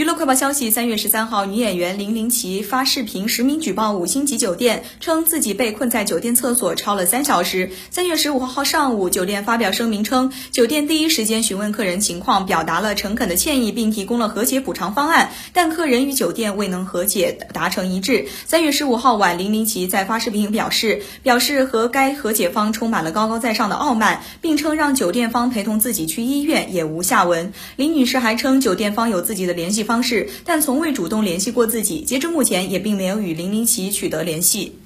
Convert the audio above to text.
娱乐快报消息：三月十三号，女演员林林奇发视频实名举报五星级酒店，称自己被困在酒店厕所超了三小时。三月十五号上午，酒店发表声明称，酒店第一时间询问客人情况，表达了诚恳的歉意，并提供了和解补偿方案，但客人与酒店未能和解达成一致。三月十五号晚，林林奇在发视频表示，表示和该和解方充满了高高在上的傲慢，并称让酒店方陪同自己去医院也无下文。林女士还称，酒店方有自己的联系方式，但从未主动联系过自己。截至目前，也并没有与林林奇取得联系。